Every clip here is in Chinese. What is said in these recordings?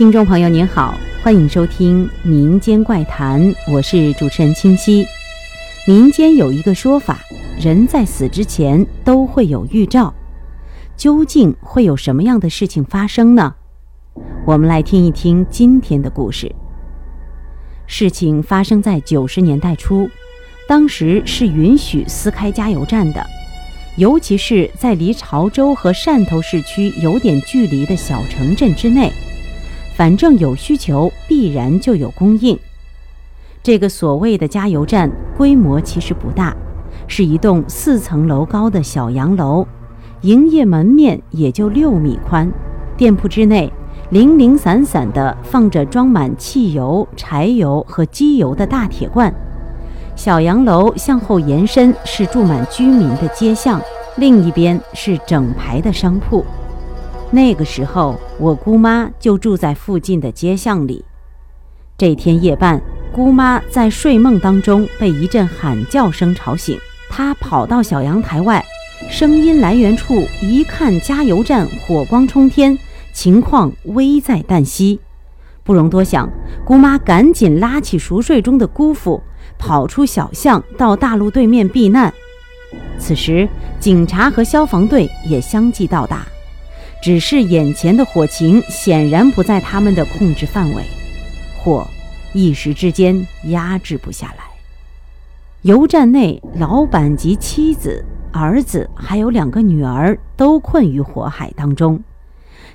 听众朋友您好，欢迎收听《民间怪谈》，我是主持人清晰。民间有一个说法，人在死之前都会有预兆，究竟会有什么样的事情发生呢？我们来听一听今天的故事。事情发生在九十年代初，当时是允许私开加油站的，尤其是在离潮州和汕头市区有点距离的小城镇之内。反正有需求，必然就有供应。这个所谓的加油站规模其实不大，是一栋四层楼高的小洋楼，营业门面也就六米宽。店铺之内零零散散地放着装满汽油、柴油和机油的大铁罐。小洋楼向后延伸是住满居民的街巷，另一边是整排的商铺。那个时候，我姑妈就住在附近的街巷里。这天夜半，姑妈在睡梦当中被一阵喊叫声吵醒，她跑到小阳台外，声音来源处一看，加油站火光冲天，情况危在旦夕。不容多想，姑妈赶紧拉起熟睡中的姑父，跑出小巷，到大路对面避难。此时，警察和消防队也相继到达。只是眼前的火情显然不在他们的控制范围，火一时之间压制不下来。油站内，老板及妻子、儿子还有两个女儿都困于火海当中。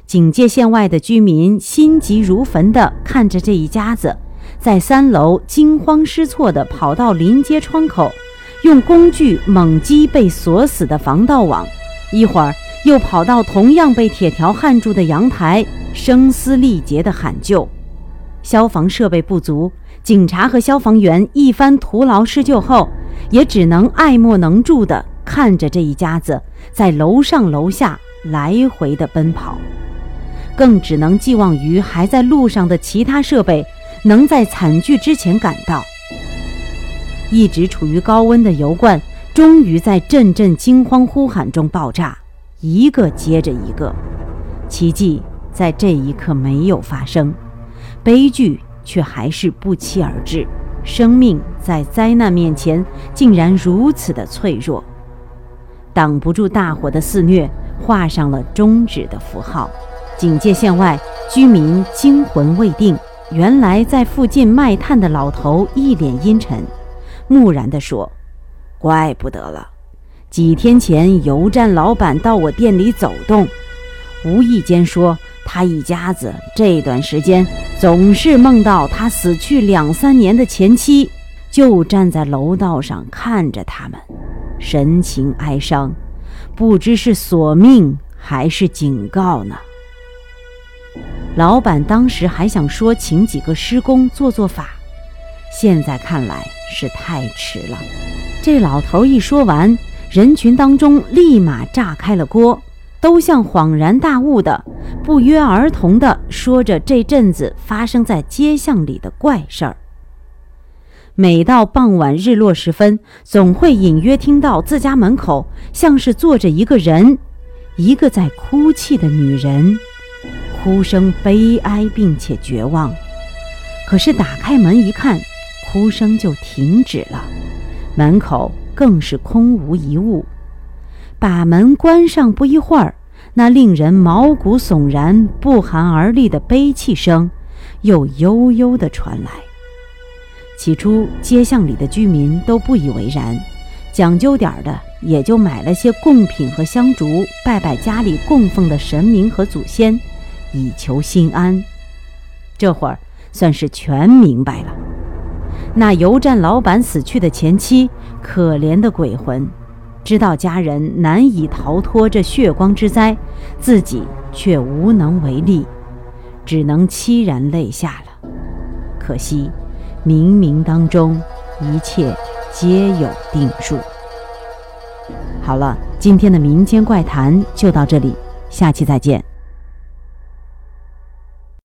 警戒线外的居民心急如焚地看着这一家子，在三楼惊慌失措地跑到临街窗口，用工具猛击被锁死的防盗网。一会儿。又跑到同样被铁条焊住的阳台，声嘶力竭地喊救。消防设备不足，警察和消防员一番徒劳施救后，也只能爱莫能助地看着这一家子在楼上楼下来回的奔跑，更只能寄望于还在路上的其他设备能在惨剧之前赶到。一直处于高温的油罐，终于在阵阵惊慌呼喊中爆炸。一个接着一个，奇迹在这一刻没有发生，悲剧却还是不期而至。生命在灾难面前竟然如此的脆弱，挡不住大火的肆虐，画上了终止的符号。警戒线外，居民惊魂未定。原来在附近卖炭的老头一脸阴沉，木然地说：“怪不得了。”几天前，油站老板到我店里走动，无意间说他一家子这段时间总是梦到他死去两三年的前妻，就站在楼道上看着他们，神情哀伤，不知是索命还是警告呢。老板当时还想说请几个师公做做法，现在看来是太迟了。这老头一说完。人群当中立马炸开了锅，都像恍然大悟的，不约而同的说着这阵子发生在街巷里的怪事儿。每到傍晚日落时分，总会隐约听到自家门口像是坐着一个人，一个在哭泣的女人，哭声悲哀并且绝望。可是打开门一看，哭声就停止了，门口。更是空无一物。把门关上不一会儿，那令人毛骨悚然、不寒而栗的悲泣声又悠悠地传来。起初，街巷里的居民都不以为然，讲究点的也就买了些贡品和香烛，拜拜家里供奉的神明和祖先，以求心安。这会儿算是全明白了。那油站老板死去的前妻，可怜的鬼魂，知道家人难以逃脱这血光之灾，自己却无能为力，只能凄然泪下了。可惜，冥冥当中，一切皆有定数。好了，今天的民间怪谈就到这里，下期再见。